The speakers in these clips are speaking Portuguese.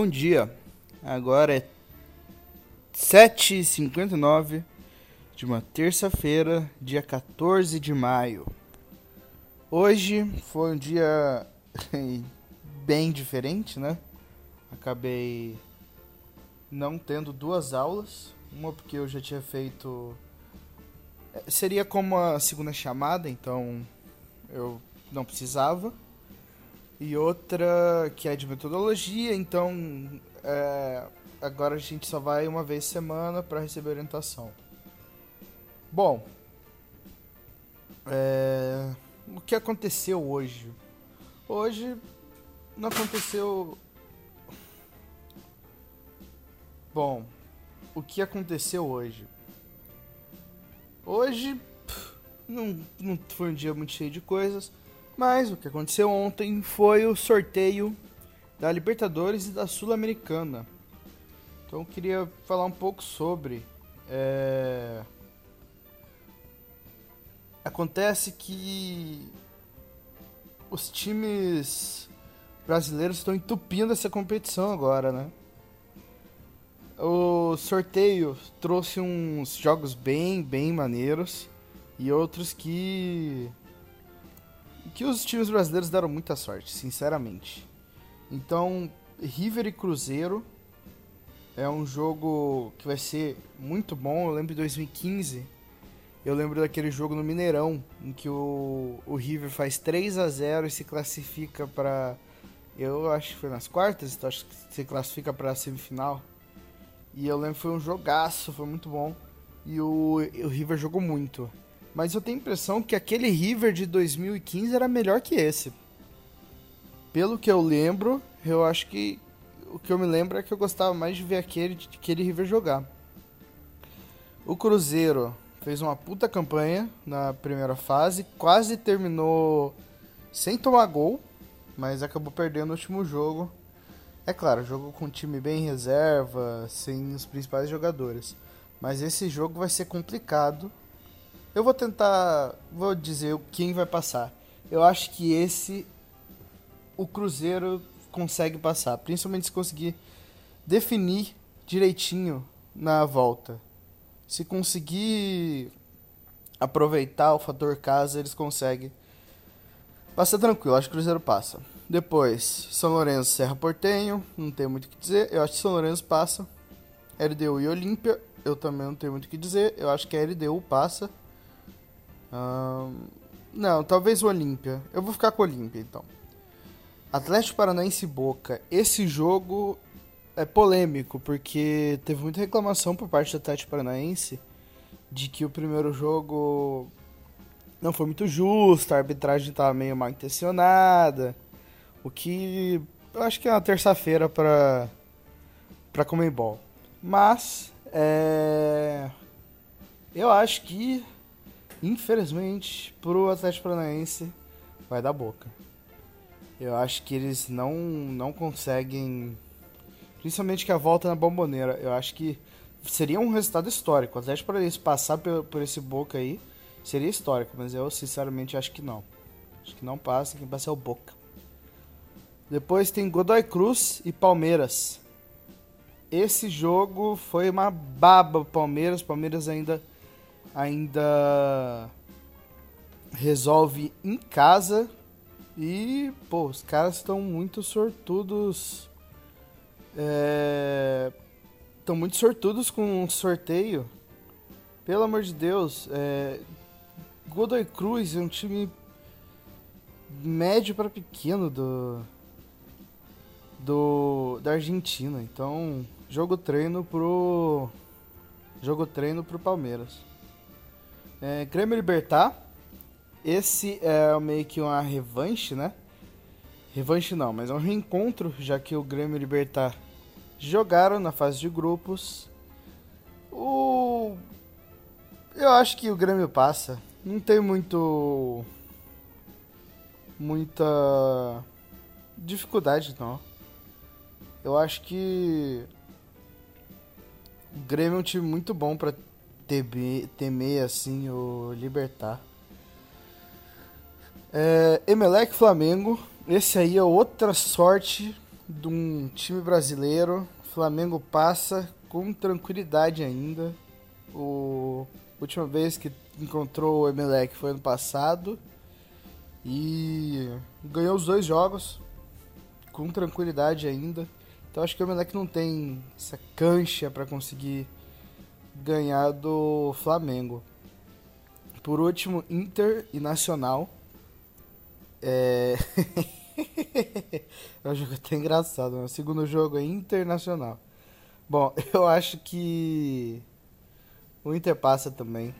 Bom dia. Agora é 7h59 de uma terça-feira, dia 14 de maio. Hoje foi um dia bem diferente, né? Acabei não tendo duas aulas. Uma porque eu já tinha feito. É, seria como a segunda chamada, então eu não precisava. E outra que é de metodologia, então é, agora a gente só vai uma vez semana para receber orientação. Bom, é, o que aconteceu hoje? Hoje não aconteceu. Bom, o que aconteceu hoje? Hoje não, não foi um dia muito cheio de coisas, mas o que aconteceu ontem foi o sorteio da Libertadores e da Sul-Americana. Então eu queria falar um pouco sobre. É... Acontece que os times brasileiros estão entupindo essa competição agora, né? O sorteio trouxe uns jogos bem, bem maneiros e outros que que os times brasileiros deram muita sorte, sinceramente. Então, River e Cruzeiro é um jogo que vai ser muito bom. Eu lembro de 2015, eu lembro daquele jogo no Mineirão, em que o, o River faz 3 a 0 e se classifica para eu acho que foi nas quartas, então acho que se classifica para a semifinal. E eu lembro que foi um jogaço, foi muito bom. E o, o River jogou muito. Mas eu tenho a impressão que aquele River de 2015 era melhor que esse. Pelo que eu lembro, eu acho que o que eu me lembro é que eu gostava mais de ver aquele, aquele River jogar. O Cruzeiro fez uma puta campanha na primeira fase, quase terminou sem tomar gol, mas acabou perdendo no último jogo. É claro, jogo com time bem reserva, sem os principais jogadores. Mas esse jogo vai ser complicado eu vou tentar. Vou dizer quem vai passar. Eu acho que esse. O Cruzeiro consegue passar. Principalmente se conseguir definir direitinho na volta. Se conseguir aproveitar o fator casa, eles conseguem. Passa tranquilo, acho que o Cruzeiro passa. Depois, São Lourenço, Serra Portenho, não tem muito o que dizer. Eu acho que São Lourenço passa. LDU e Olímpia, eu também não tenho muito o que dizer. Eu acho que a LDU passa não, talvez o Olímpia. Eu vou ficar com o Olímpia então. Atlético Paranaense Boca. Esse jogo é polêmico porque teve muita reclamação por parte do Atlético Paranaense de que o primeiro jogo não foi muito justo, a arbitragem estava meio mal intencionada. O que eu acho que é uma terça-feira para para Comembol. Mas é eu acho que Infelizmente, pro Atlético Paranaense, vai dar boca. Eu acho que eles não, não conseguem. Principalmente que a volta na bomboneira. Eu acho que seria um resultado histórico. O Atlético Paranaense passar por, por esse boca aí seria histórico, mas eu sinceramente acho que não. Acho que não passa, quem passa é o Boca. Depois tem Godoy Cruz e Palmeiras. Esse jogo foi uma baba Palmeiras. Palmeiras ainda ainda resolve em casa e, pô, os caras estão muito sortudos. Estão é, muito sortudos com o sorteio. Pelo amor de Deus, é, Godoy Cruz é um time médio para pequeno do, do da Argentina. Então, jogo treino pro jogo treino pro Palmeiras. É, Grêmio Libertar. Esse é meio que uma revanche, né? Revanche não, mas é um reencontro, já que o Grêmio Libertar jogaram na fase de grupos. O eu acho que o Grêmio passa. Não tem muito muita dificuldade não. Eu acho que o Grêmio é um time muito bom para temer, temer assim o Libertar. É, Emelec Flamengo, esse aí é outra sorte de um time brasileiro. Flamengo passa com tranquilidade ainda. O última vez que encontrou o Emelec foi ano passado. E ganhou os dois jogos com tranquilidade ainda. Então acho que o Emelec não tem essa cancha para conseguir ganhar do Flamengo. Por último, Inter e Nacional. É. é um jogo até engraçado, né? O segundo jogo é Internacional. Bom, eu acho que o Inter passa também,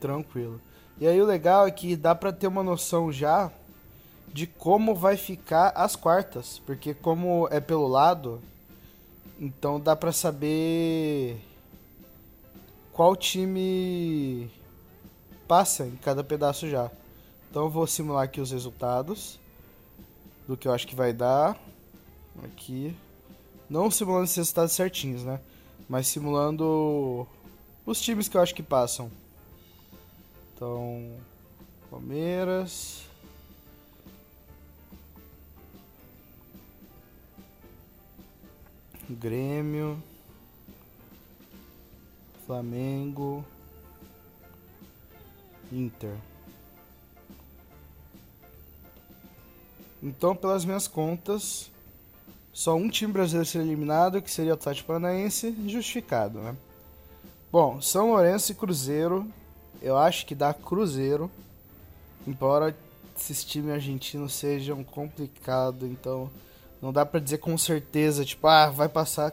tranquilo. E aí o legal é que dá pra ter uma noção já de como vai ficar as quartas, porque como é pelo lado, então dá pra saber qual time passa em cada pedaço já. Então eu vou simular aqui os resultados do que eu acho que vai dar. Aqui. Não simulando esses resultados certinhos, né? Mas simulando os times que eu acho que passam. Então, Palmeiras. Grêmio. Flamengo. Inter. Então, pelas minhas contas, só um time brasileiro ser eliminado, que seria o Atlético Paranaense, justificado, né? Bom, São Lourenço e Cruzeiro, eu acho que dá Cruzeiro, embora esses times argentinos sejam complicados, então não dá para dizer com certeza, tipo, ah, vai passar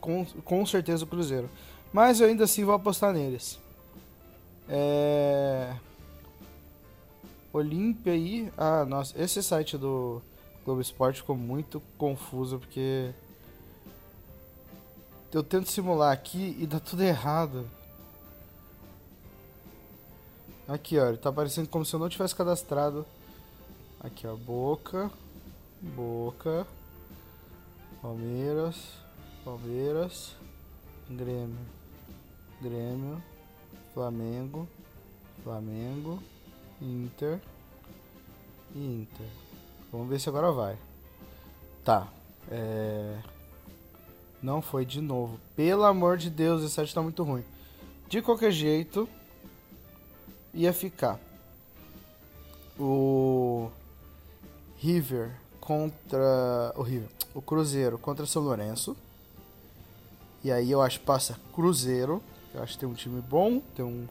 com, com certeza o Cruzeiro. Mas eu ainda assim vou apostar neles. É... Olímpia aí. Ah, nossa, esse site do Globo Esporte ficou muito confuso porque eu tento simular aqui e dá tudo errado. Aqui, ó, ele tá aparecendo como se eu não tivesse cadastrado. Aqui, ó, Boca, Boca, Palmeiras, Palmeiras, Grêmio, Grêmio, Flamengo, Flamengo, Inter e Inter. Vamos ver se agora vai. Tá, é... Não foi de novo. Pelo amor de Deus, esse site tá muito ruim. De qualquer jeito, ia ficar o River contra o River, o Cruzeiro contra São Lourenço. E aí eu acho que passa Cruzeiro. Eu acho que tem um time bom, tem um,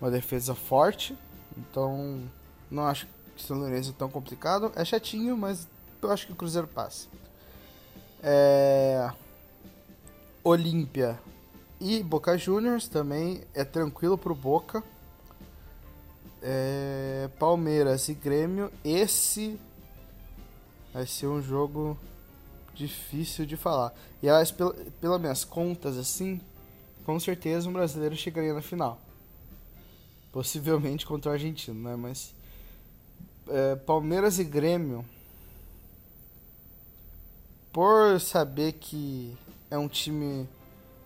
uma defesa forte. Então não acho que São Lourenço é tão complicado. É chatinho, mas eu acho que o Cruzeiro passa. É... Olímpia e Boca Juniors também é tranquilo pro Boca. É, Palmeiras e Grêmio, esse vai ser um jogo difícil de falar. E pela, pelas minhas contas, assim, com certeza um brasileiro chegaria na final. Possivelmente contra o argentino, né? Mas é, Palmeiras e Grêmio, por saber que é um time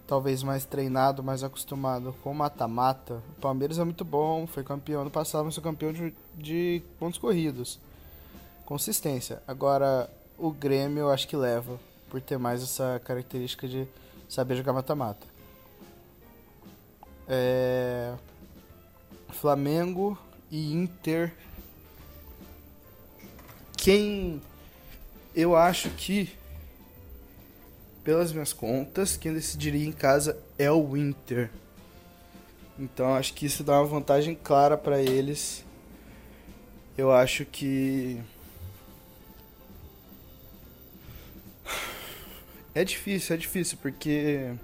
talvez mais treinado, mais acostumado com mata-mata. O Palmeiras é muito bom, foi campeão ano passado, mas foi campeão de, de pontos corridos. Consistência. Agora, o Grêmio eu acho que leva, por ter mais essa característica de saber jogar mata-mata. É... Flamengo e Inter. Quem eu acho que pelas minhas contas, quem decidiria em casa é o Inter. Então acho que isso dá uma vantagem clara para eles. Eu acho que é difícil, é difícil porque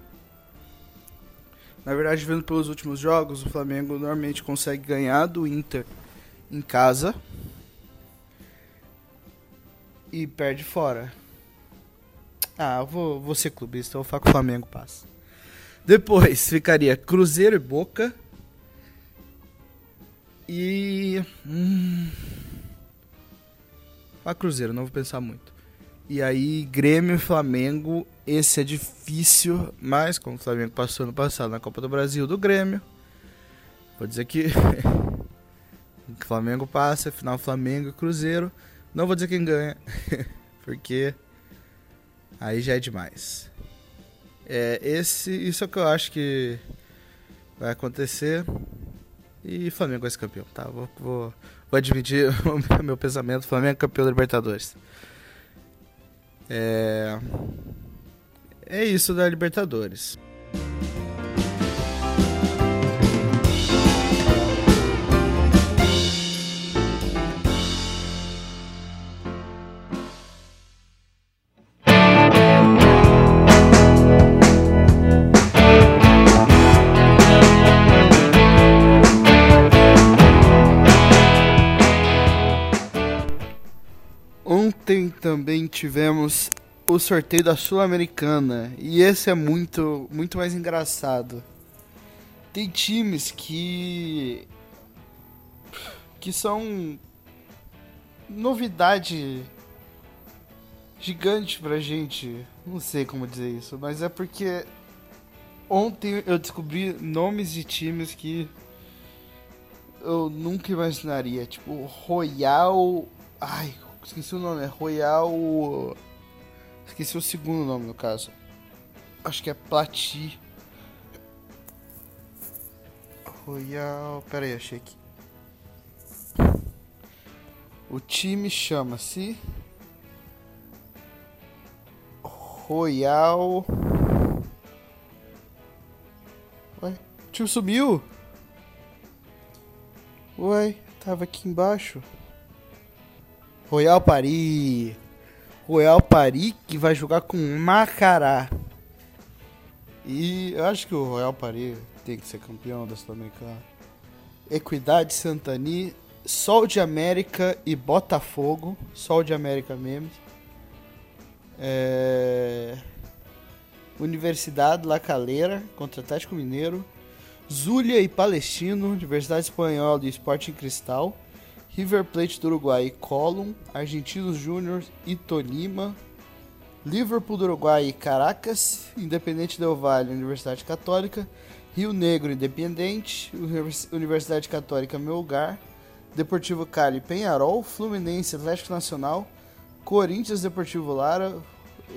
na verdade, vendo pelos últimos jogos, o Flamengo normalmente consegue ganhar do Inter em casa e perde fora. Ah, eu vou, vou ser clubista, eu vou falar que o Flamengo passa. Depois ficaria Cruzeiro e Boca. E. Hum, a Cruzeiro, não vou pensar muito. E aí, Grêmio e Flamengo. Esse é difícil, mas como o Flamengo passou no passado na Copa do Brasil do Grêmio, vou dizer que. o Flamengo passa, final Flamengo e Cruzeiro. Não vou dizer quem ganha, porque Aí já é demais. É, esse, isso é o que eu acho que vai acontecer. E Flamengo vai ser campeão, tá? Vou, vou, vou admitir o meu pensamento. Flamengo é campeão da Libertadores. É, é isso da Libertadores. Ontem também tivemos o sorteio da Sul-Americana e esse é muito muito mais engraçado. Tem times que que são novidade gigante pra gente. Não sei como dizer isso, mas é porque ontem eu descobri nomes de times que eu nunca imaginaria, tipo Royal, ai, esqueci o nome, é Royal Esqueci o segundo nome no caso. Acho que é Plati. Royal. Pera aí, achei aqui. O time chama-se. Royal. Ué, o time subiu? Ué, tava aqui embaixo. Royal Paris. Royal Paris que vai jogar com Macará. E eu acho que o Royal Paris tem que ser campeão da Sul-Americana. Equidade Santani, Sol de América e Botafogo. Sol de América mesmo. É... Universidade La Calera contra Atlético Mineiro. Zulia e Palestino, Universidade Espanhola e Sporting Cristal. River Plate do Uruguai e Colum, Argentinos Júnior e Tolima, Liverpool do Uruguai e Caracas, Independente Del Valle Universidade Católica, Rio Negro Independente, Universidade Católica Melgar, Deportivo Cali Penharol, Fluminense Atlético Nacional, Corinthians Deportivo Lara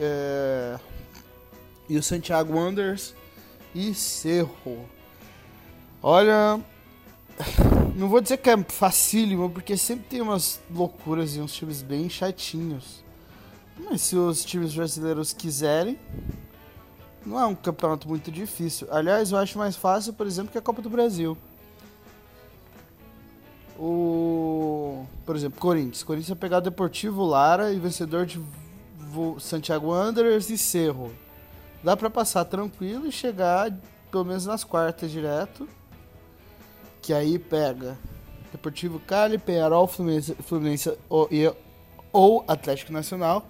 é... e o Santiago Wanderers e Cerro. Olha, não vou dizer que é facílimo, porque sempre tem umas loucuras e uns times bem chatinhos. Mas se os times brasileiros quiserem, não é um campeonato muito difícil. Aliás, eu acho mais fácil, por exemplo, que a Copa do Brasil. O. Por exemplo, Corinthians. Corinthians vai pegar o Deportivo Lara e vencedor de Santiago Wanderers e Cerro. Dá para passar tranquilo e chegar pelo menos nas quartas direto que aí pega Deportivo Cali, Penharol, Fluminense, Fluminense ou, ou Atlético Nacional,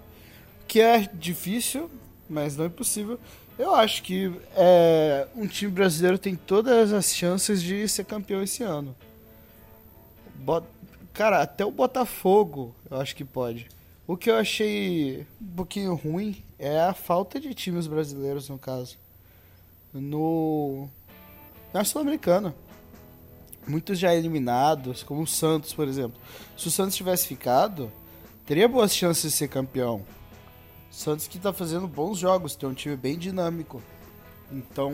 que é difícil, mas não é impossível. Eu acho que é, um time brasileiro tem todas as chances de ser campeão esse ano. Cara, até o Botafogo eu acho que pode. O que eu achei um pouquinho ruim é a falta de times brasileiros, no caso. No. Na Sul-Americana muitos já eliminados, como o Santos, por exemplo. Se o Santos tivesse ficado, teria boas chances de ser campeão. O Santos que tá fazendo bons jogos, tem um time bem dinâmico. Então,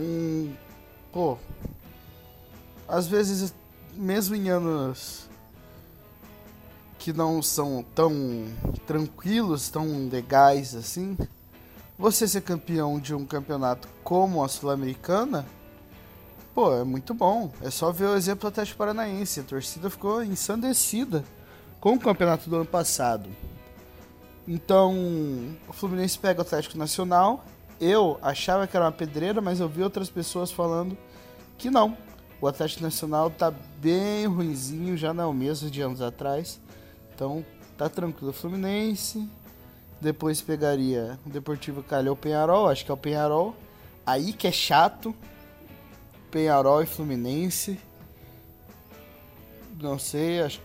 pô, às vezes, mesmo em anos que não são tão tranquilos, tão legais assim, você ser campeão de um campeonato como a Sul-Americana Pô, é muito bom. É só ver o exemplo do Atlético Paranaense. A torcida ficou ensandecida com o campeonato do ano passado. Então, o Fluminense pega o Atlético Nacional. Eu achava que era uma pedreira, mas eu vi outras pessoas falando que não. O Atlético Nacional tá bem ruinzinho, já não é o mesmo de anos atrás. Então, tá tranquilo. O Fluminense. Depois pegaria o Deportivo Cali ou Penharol. Acho que é o Penharol. Aí que é chato. Penharol e Fluminense. Não sei, acho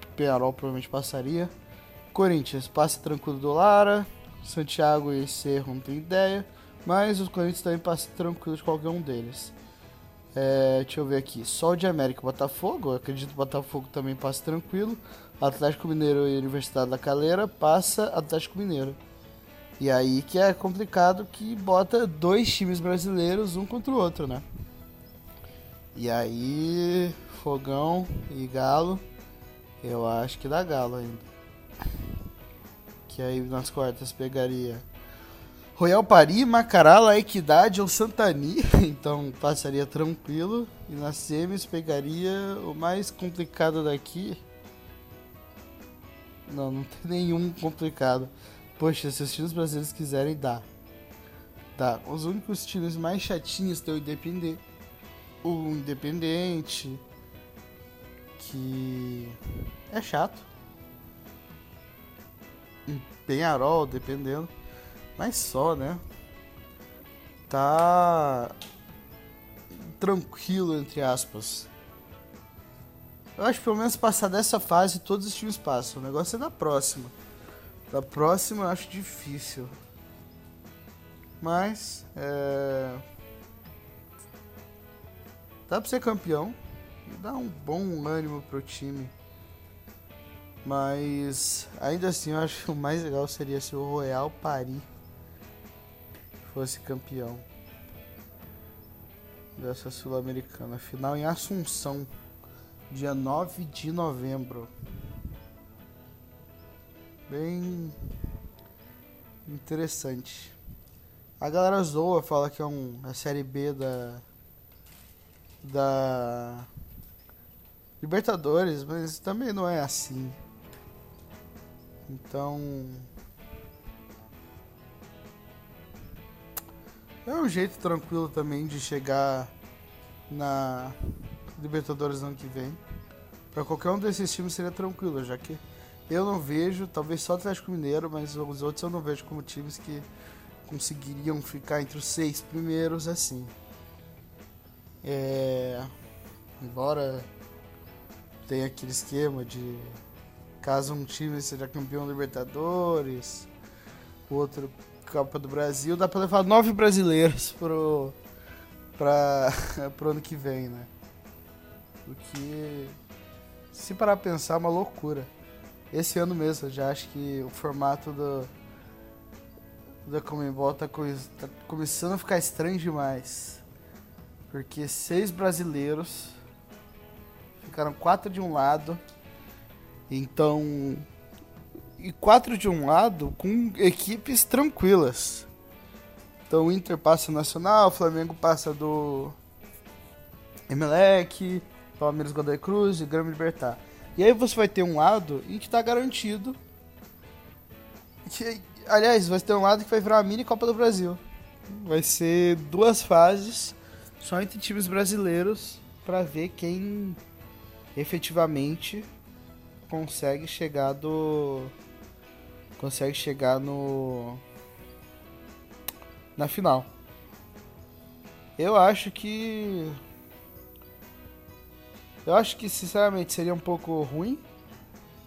que Penharol provavelmente passaria. Corinthians, passe tranquilo do Lara. Santiago e Cerro não tem ideia. Mas os Corinthians também passam tranquilo de qualquer um deles. É, deixa eu ver aqui. Sol de América Botafogo. Eu acredito que Botafogo também passa tranquilo. Atlético Mineiro e Universidade da Calera passa Atlético Mineiro. E aí que é complicado que bota dois times brasileiros um contra o outro, né? E aí, Fogão e Galo, eu acho que dá Galo ainda. Que aí nas quartas pegaria Royal Paris, Macará, La Equidade ou Santani, então passaria tranquilo. E nas semis pegaria o mais complicado daqui. Não, não tem nenhum complicado. Poxa, se os times brasileiros quiserem, dá. Dá. Os únicos times mais chatinhos tem o Independente. O Independente. Que é chato. Penharol, dependendo. Mas só, né? Tá tranquilo, entre aspas. Eu acho que pelo menos passar dessa fase todos os times passam. O negócio é da próxima. Da próxima eu acho difícil. Mas é... dá pra ser campeão. Dá um bom ânimo pro time. Mas ainda assim eu acho que o mais legal seria se o Royal Paris fosse campeão dessa Sul-Americana. Final em Assunção, dia 9 de novembro bem interessante. A galera zoa, fala que é um, a série B da da Libertadores, mas também não é assim. Então é um jeito tranquilo também de chegar na Libertadores ano que vem. Para qualquer um desses times seria tranquilo, já que eu não vejo, talvez só o Atlético Mineiro, mas os outros eu não vejo como times que conseguiriam ficar entre os seis primeiros assim. É, embora tenha aquele esquema de caso um time seja campeão Libertadores, o outro Copa do Brasil, dá para levar nove brasileiros pro para pro ano que vem, né? O que se parar pra pensar é uma loucura esse ano mesmo. Eu já acho que o formato do da Comembol tá, tá começando a ficar estranho demais. Porque seis brasileiros ficaram quatro de um lado. Então. E quatro de um lado com equipes tranquilas. Então o Inter passa Nacional, o Flamengo passa do Emelec, Palmeiras Godoy Cruz e Grêmio Libertar. E aí você vai ter um lado em que está garantido. Que, aliás, vai ter um lado que vai virar uma mini Copa do Brasil. Vai ser duas fases só entre times brasileiros para ver quem efetivamente consegue chegar do consegue chegar no na final. Eu acho que eu acho que, sinceramente, seria um pouco ruim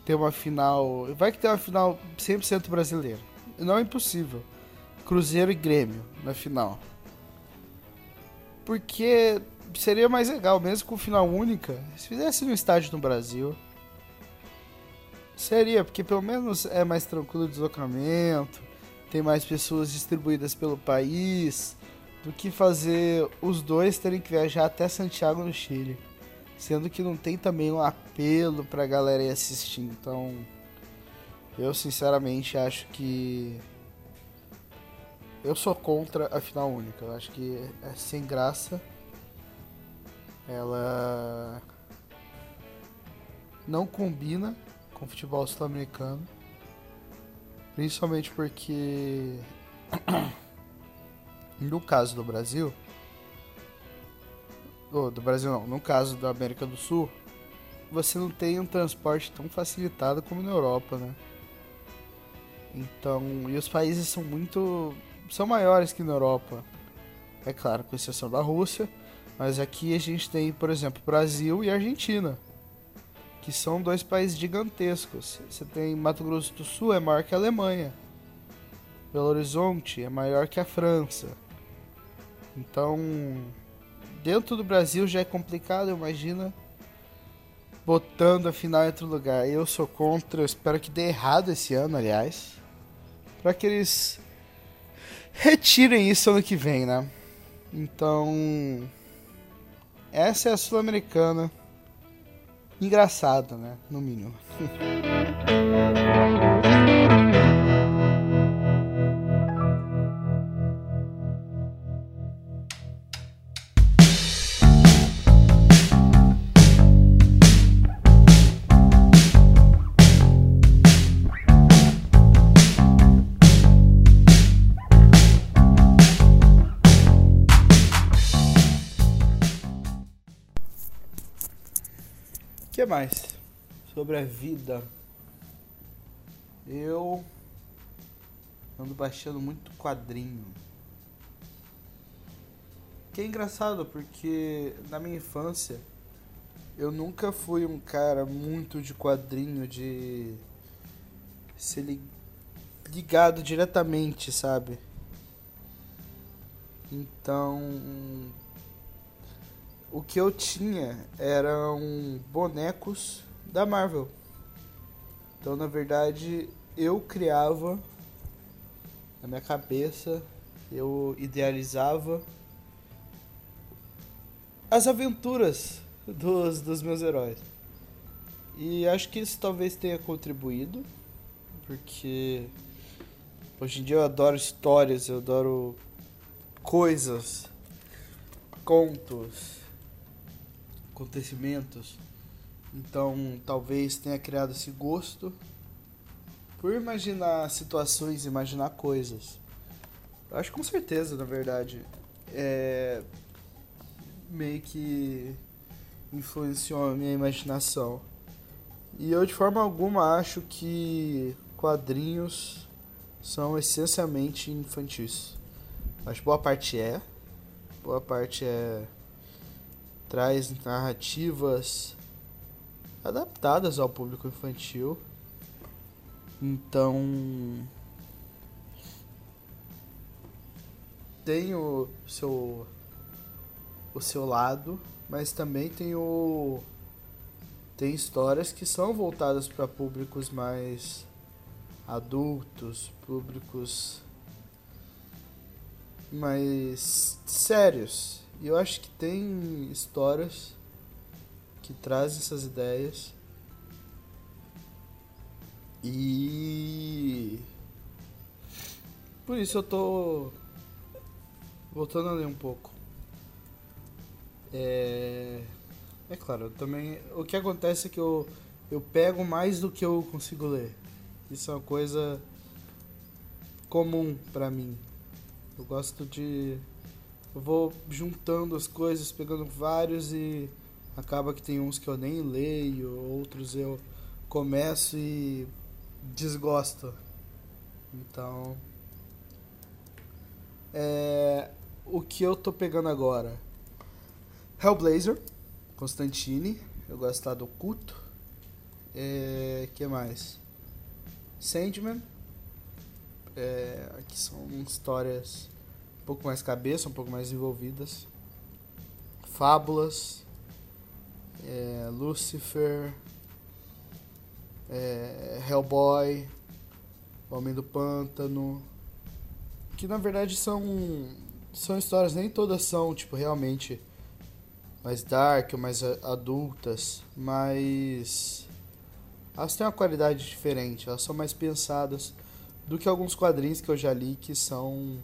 ter uma final. Vai que ter uma final 100% brasileira. Não é impossível. Cruzeiro e Grêmio na final. Porque seria mais legal, mesmo com final única, se fizesse no estádio no Brasil. Seria, porque pelo menos é mais tranquilo o deslocamento, tem mais pessoas distribuídas pelo país, do que fazer os dois terem que viajar até Santiago no Chile. Sendo que não tem também um apelo pra galera ir assistir. Então, eu sinceramente acho que. Eu sou contra a final única. Eu acho que é sem graça. Ela não combina com o futebol sul-americano. Principalmente porque no caso do Brasil, do Brasil não, no caso da América do Sul, você não tem um transporte tão facilitado como na Europa, né? Então, e os países são muito são maiores que na Europa. É claro, com exceção da Rússia, mas aqui a gente tem, por exemplo, Brasil e Argentina, que são dois países gigantescos. Você tem Mato Grosso do Sul é maior que a Alemanha. Belo Horizonte é maior que a França. Então, dentro do Brasil já é complicado, imagina botando a final em outro lugar. Eu sou contra, eu espero que dê errado esse ano, aliás. Para que eles retirem isso ano que vem, né? Então, essa é a Sul-Americana. Engraçada, né? No mínimo. que mais? Sobre a vida. Eu ando baixando muito quadrinho. Que é engraçado porque na minha infância eu nunca fui um cara muito de quadrinho, de ser ligado diretamente, sabe? Então o que eu tinha eram bonecos da Marvel. Então, na verdade, eu criava na minha cabeça, eu idealizava as aventuras dos, dos meus heróis. E acho que isso talvez tenha contribuído, porque hoje em dia eu adoro histórias, eu adoro coisas, contos acontecimentos. Então, talvez tenha criado esse gosto por imaginar situações, imaginar coisas. Eu acho com certeza, na verdade, é meio que influenciou a minha imaginação. E eu de forma alguma acho que quadrinhos são essencialmente infantis. Que boa parte é, boa parte é traz narrativas adaptadas ao público infantil. Então tem o seu o seu lado, mas também tem o tem histórias que são voltadas para públicos mais adultos, públicos mais sérios, eu acho que tem histórias que trazem essas ideias. E por isso eu tô voltando a ler um pouco. É, é claro, também o que acontece é que eu eu pego mais do que eu consigo ler. Isso é uma coisa comum para mim. Eu gosto de vou juntando as coisas, pegando vários e acaba que tem uns que eu nem leio, outros eu começo e desgosto. Então, é, o que eu tô pegando agora? Hellblazer, Constantine, eu gosto lá do culto. É, que mais? Sandman, é, que são histórias um pouco mais cabeça, um pouco mais envolvidas. Fábulas, é, Lucifer, é, Hellboy, Homem do Pântano, que na verdade são são histórias nem todas são tipo realmente mais dark ou mais adultas, mas elas têm uma qualidade diferente, elas são mais pensadas do que alguns quadrinhos que eu já li que são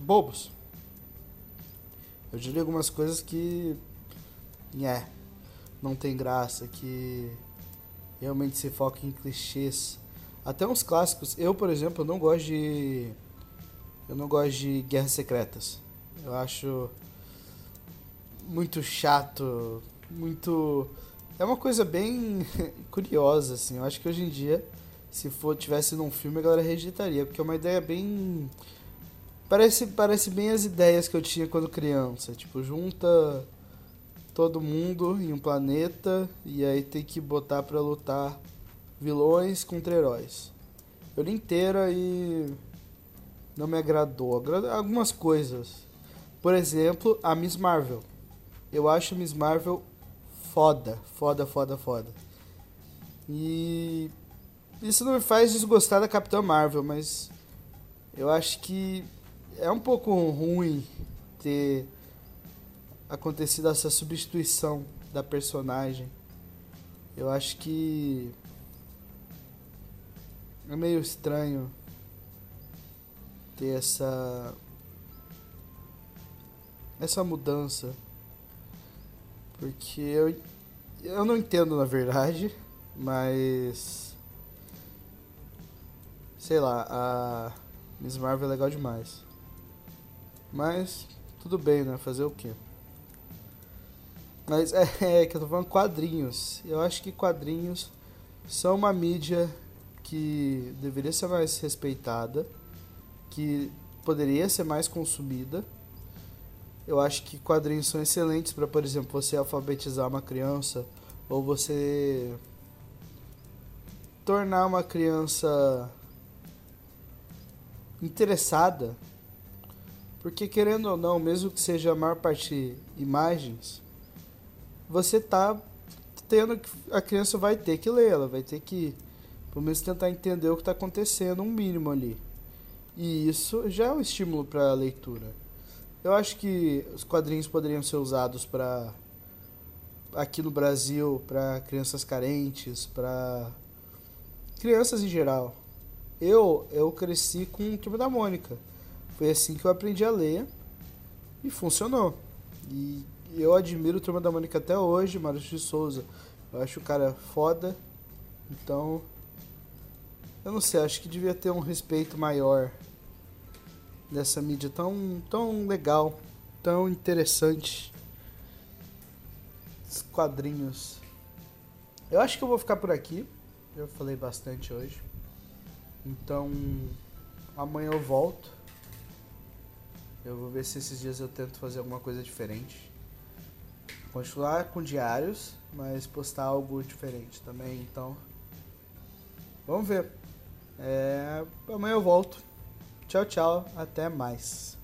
bobos. Eu diria algumas coisas que. É, não tem graça, que realmente se foca em clichês. Até uns clássicos. Eu, por exemplo, não gosto de. Eu não gosto de Guerras Secretas. Eu acho muito chato, muito. É uma coisa bem curiosa, assim. Eu acho que hoje em dia, se for tivesse num filme, a galera rejeitaria, porque é uma ideia bem Parece, parece bem as ideias que eu tinha quando criança. Tipo, junta todo mundo em um planeta e aí tem que botar pra lutar vilões contra heróis. Eu li inteira e não me agradou. Algumas coisas. Por exemplo, a Miss Marvel. Eu acho Miss Marvel foda, foda, foda, foda. E isso não me faz desgostar da Capitã Marvel, mas Eu acho que é um pouco ruim ter acontecido essa substituição da personagem. Eu acho que é meio estranho ter essa essa mudança. Porque eu eu não entendo na verdade, mas sei lá, a Miss Marvel é legal demais. Mas tudo bem, né? Fazer o quê? Mas é, é, que eu tô falando quadrinhos. Eu acho que quadrinhos são uma mídia que deveria ser mais respeitada, que poderia ser mais consumida. Eu acho que quadrinhos são excelentes para, por exemplo, você alfabetizar uma criança ou você tornar uma criança interessada. Porque querendo ou não, mesmo que seja a maior parte imagens, você tá tendo que a criança vai ter que ler, ela vai ter que pelo menos tentar entender o que está acontecendo, um mínimo ali. E isso já é um estímulo para a leitura. Eu acho que os quadrinhos poderiam ser usados para aqui no Brasil para crianças carentes, para crianças em geral. Eu eu cresci com o Turma da Mônica. Foi assim que eu aprendi a ler e funcionou. E eu admiro o Turma da Mônica até hoje, Maurício de Souza. Eu acho o cara foda. Então, eu não sei, acho que devia ter um respeito maior dessa mídia tão, tão legal, tão interessante. Os quadrinhos. Eu acho que eu vou ficar por aqui. Eu falei bastante hoje. Então, amanhã eu volto. Eu vou ver se esses dias eu tento fazer alguma coisa diferente. Continuar com diários, mas postar algo diferente também. Então, vamos ver. É, amanhã eu volto. Tchau, tchau. Até mais.